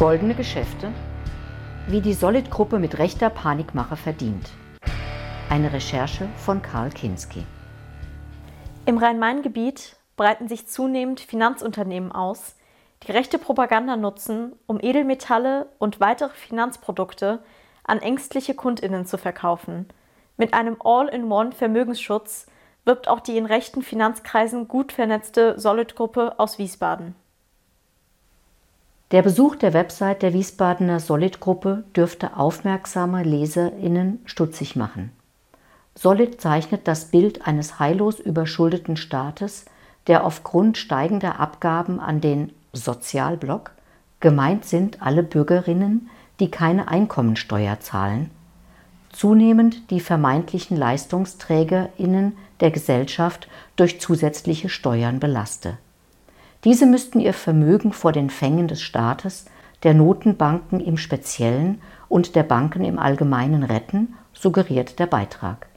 Goldene Geschäfte? Wie die Solid-Gruppe mit rechter Panikmache verdient. Eine Recherche von Karl Kinski. Im Rhein-Main-Gebiet breiten sich zunehmend Finanzunternehmen aus, die rechte Propaganda nutzen, um Edelmetalle und weitere Finanzprodukte an ängstliche Kundinnen zu verkaufen. Mit einem All-in-One-Vermögensschutz wirbt auch die in rechten Finanzkreisen gut vernetzte Solid-Gruppe aus Wiesbaden. Der Besuch der Website der Wiesbadener Solid-Gruppe dürfte aufmerksame LeserInnen stutzig machen. Solid zeichnet das Bild eines heillos überschuldeten Staates, der aufgrund steigender Abgaben an den Sozialblock gemeint sind alle Bürgerinnen, die keine Einkommensteuer zahlen, zunehmend die vermeintlichen LeistungsträgerInnen der Gesellschaft durch zusätzliche Steuern belaste. Diese müssten ihr Vermögen vor den Fängen des Staates, der Notenbanken im Speziellen und der Banken im Allgemeinen retten, suggeriert der Beitrag.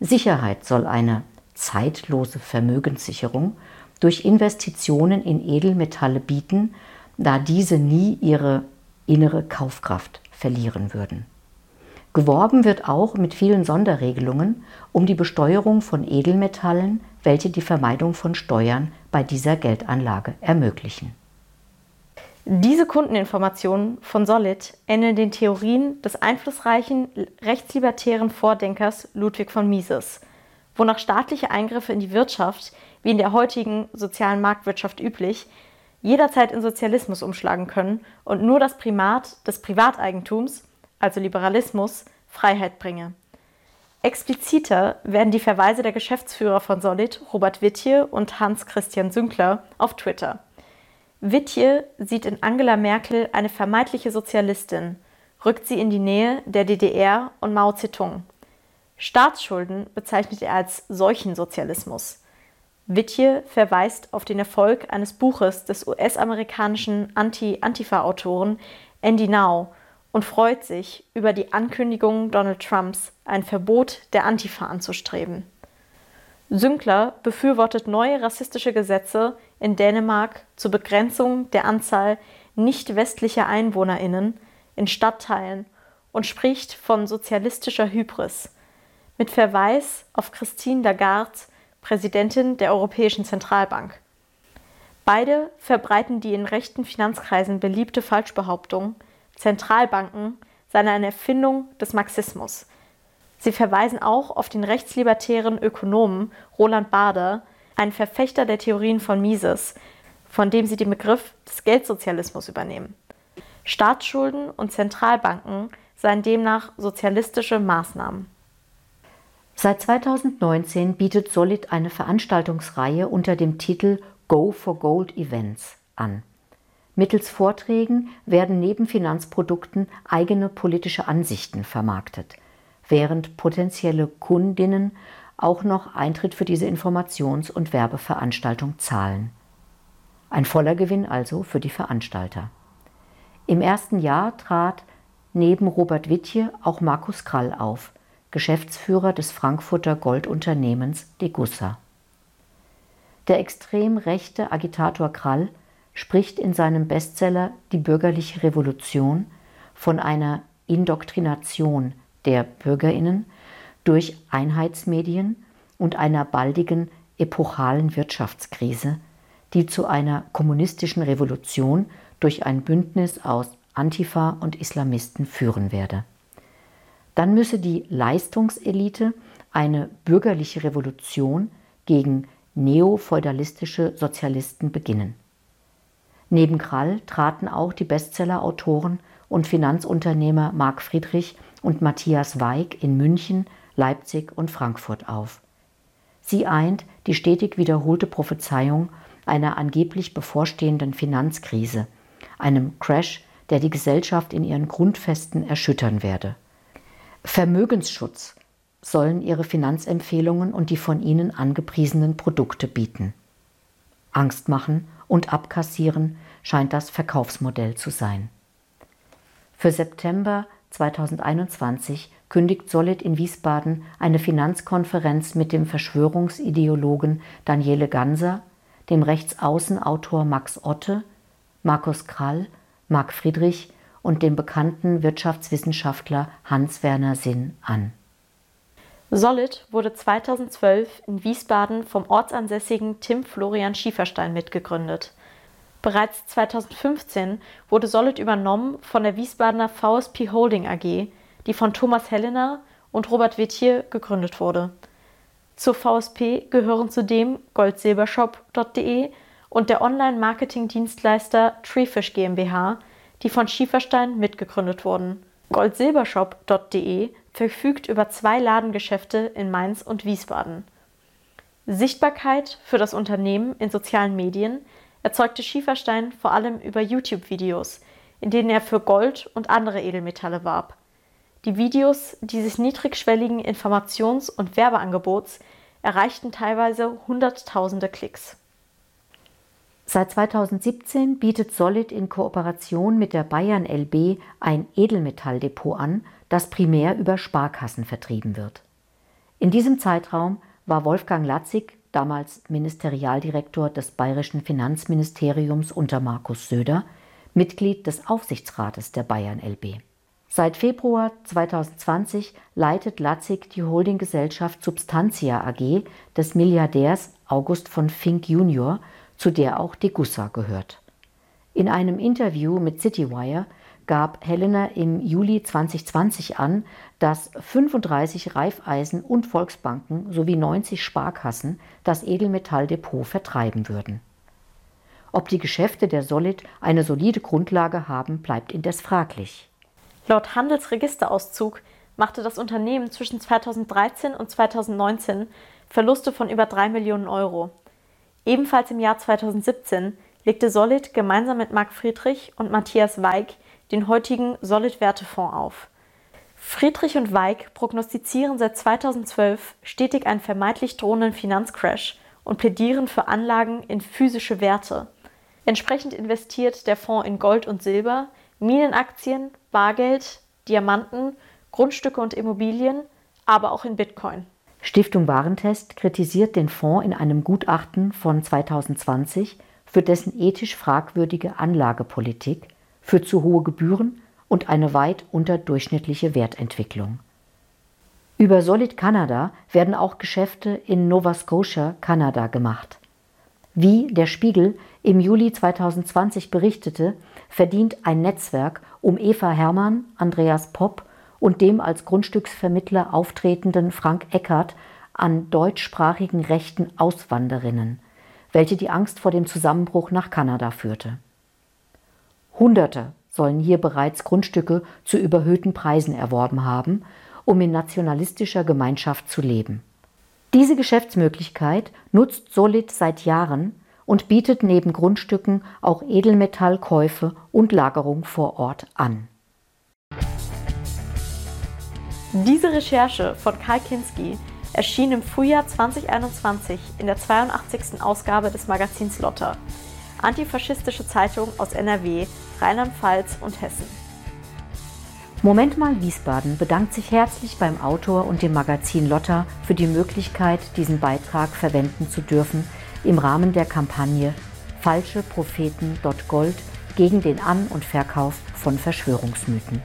Sicherheit soll eine zeitlose Vermögenssicherung durch Investitionen in Edelmetalle bieten, da diese nie ihre innere Kaufkraft verlieren würden. Geworben wird auch mit vielen Sonderregelungen um die Besteuerung von Edelmetallen, welche die Vermeidung von Steuern bei dieser Geldanlage ermöglichen. Diese Kundeninformationen von Solid ähneln den Theorien des einflussreichen rechtslibertären Vordenkers Ludwig von Mises, wonach staatliche Eingriffe in die Wirtschaft, wie in der heutigen sozialen Marktwirtschaft üblich, jederzeit in Sozialismus umschlagen können und nur das Primat des Privateigentums, also Liberalismus, Freiheit bringe. Expliziter werden die Verweise der Geschäftsführer von Solid, Robert Wittje und Hans-Christian Sünkler, auf Twitter. Wittje sieht in Angela Merkel eine vermeintliche Sozialistin, rückt sie in die Nähe der DDR und Mao Zedong. Staatsschulden bezeichnet er als Seuchensozialismus. Wittje verweist auf den Erfolg eines Buches des US-amerikanischen Anti-Antifa-Autoren Andy Now und freut sich über die Ankündigung Donald Trumps, ein Verbot der Antifa anzustreben. Sünkler befürwortet neue rassistische Gesetze in Dänemark zur Begrenzung der Anzahl nicht westlicher Einwohnerinnen in Stadtteilen und spricht von sozialistischer Hybris mit Verweis auf Christine Lagarde, Präsidentin der Europäischen Zentralbank. Beide verbreiten die in rechten Finanzkreisen beliebte Falschbehauptung, Zentralbanken seien eine Erfindung des Marxismus. Sie verweisen auch auf den rechtslibertären Ökonomen Roland Bader, einen Verfechter der Theorien von Mises, von dem sie den Begriff des Geldsozialismus übernehmen. Staatsschulden und Zentralbanken seien demnach sozialistische Maßnahmen. Seit 2019 bietet Solid eine Veranstaltungsreihe unter dem Titel Go for Gold Events an. Mittels Vorträgen werden neben Finanzprodukten eigene politische Ansichten vermarktet, während potenzielle Kundinnen auch noch Eintritt für diese Informations- und Werbeveranstaltung zahlen. Ein voller Gewinn also für die Veranstalter. Im ersten Jahr trat neben Robert Wittje auch Markus Krall auf, Geschäftsführer des Frankfurter Goldunternehmens Degussa. Der extrem rechte Agitator Krall spricht in seinem Bestseller Die bürgerliche Revolution von einer Indoktrination der Bürgerinnen durch Einheitsmedien und einer baldigen epochalen Wirtschaftskrise, die zu einer kommunistischen Revolution durch ein Bündnis aus Antifa und Islamisten führen werde. Dann müsse die Leistungselite eine bürgerliche Revolution gegen neofeudalistische Sozialisten beginnen. Neben Krall traten auch die Bestsellerautoren und Finanzunternehmer Marc Friedrich und Matthias Weig in München, Leipzig und Frankfurt auf. Sie eint die stetig wiederholte Prophezeiung einer angeblich bevorstehenden Finanzkrise, einem Crash, der die Gesellschaft in ihren Grundfesten erschüttern werde. Vermögensschutz sollen ihre Finanzempfehlungen und die von ihnen angepriesenen Produkte bieten. Angst machen und abkassieren scheint das Verkaufsmodell zu sein. Für September 2021 kündigt Solid in Wiesbaden eine Finanzkonferenz mit dem Verschwörungsideologen Daniele Ganser, dem Rechtsaußenautor Max Otte, Markus Krall, Marc Friedrich und dem bekannten Wirtschaftswissenschaftler Hans-Werner Sinn an. Solid wurde 2012 in Wiesbaden vom ortsansässigen Tim Florian Schieferstein mitgegründet. Bereits 2015 wurde Solid übernommen von der Wiesbadener VSP Holding AG, die von Thomas Hellener und Robert Wittier gegründet wurde. Zur VSP gehören zudem goldsilbershop.de und der Online-Marketing-Dienstleister Treefish GmbH, die von Schieferstein mitgegründet wurden. Goldsilbershop.de verfügt über zwei Ladengeschäfte in Mainz und Wiesbaden. Sichtbarkeit für das Unternehmen in sozialen Medien erzeugte Schieferstein vor allem über YouTube-Videos, in denen er für Gold und andere Edelmetalle warb. Die Videos dieses niedrigschwelligen Informations- und Werbeangebots erreichten teilweise Hunderttausende Klicks. Seit 2017 bietet Solid in Kooperation mit der Bayern LB ein Edelmetalldepot an, das primär über Sparkassen vertrieben wird. In diesem Zeitraum war Wolfgang Latzig, damals Ministerialdirektor des bayerischen Finanzministeriums unter Markus Söder, Mitglied des Aufsichtsrates der Bayern LB. Seit Februar 2020 leitet Latzig die Holdinggesellschaft Substantia AG des Milliardärs August von Fink Jr., zu der auch Degussa gehört. In einem Interview mit Citywire gab Helena im Juli 2020 an, dass 35 Raiffeisen- und Volksbanken sowie 90 Sparkassen das Edelmetalldepot vertreiben würden. Ob die Geschäfte der Solid eine solide Grundlage haben, bleibt indes fraglich. Laut Handelsregisterauszug machte das Unternehmen zwischen 2013 und 2019 Verluste von über 3 Millionen Euro. Ebenfalls im Jahr 2017 legte Solid gemeinsam mit Marc Friedrich und Matthias Weig den heutigen Solid Wertefonds auf. Friedrich und Weig prognostizieren seit 2012 stetig einen vermeintlich drohenden Finanzcrash und plädieren für Anlagen in physische Werte. Entsprechend investiert der Fonds in Gold und Silber, Minenaktien, Bargeld, Diamanten, Grundstücke und Immobilien, aber auch in Bitcoin. Stiftung Warentest kritisiert den Fonds in einem Gutachten von 2020 für dessen ethisch fragwürdige Anlagepolitik, für zu hohe Gebühren und eine weit unterdurchschnittliche Wertentwicklung. Über Solid Canada werden auch Geschäfte in Nova Scotia, Kanada gemacht. Wie der Spiegel im Juli 2020 berichtete, verdient ein Netzwerk um Eva Hermann, Andreas Popp und dem als Grundstücksvermittler auftretenden Frank Eckert an deutschsprachigen rechten Auswanderinnen, welche die Angst vor dem Zusammenbruch nach Kanada führte. Hunderte sollen hier bereits Grundstücke zu überhöhten Preisen erworben haben, um in nationalistischer Gemeinschaft zu leben. Diese Geschäftsmöglichkeit nutzt Solid seit Jahren und bietet neben Grundstücken auch Edelmetallkäufe und Lagerung vor Ort an. Diese Recherche von Karl Kinski erschien im Frühjahr 2021 in der 82. Ausgabe des Magazins Lotter, antifaschistische Zeitung aus NRW, Rheinland-Pfalz und Hessen. Moment mal Wiesbaden bedankt sich herzlich beim Autor und dem Magazin Lotter für die Möglichkeit, diesen Beitrag verwenden zu dürfen im Rahmen der Kampagne Falsche Propheten.gold gegen den An- und Verkauf von Verschwörungsmythen.